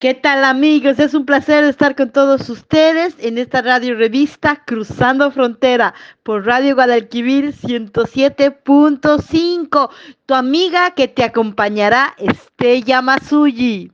¿Qué tal amigos? Es un placer estar con todos ustedes en esta radio revista Cruzando Frontera por Radio Guadalquivir 107.5. Tu amiga que te acompañará, Estella Masuyi.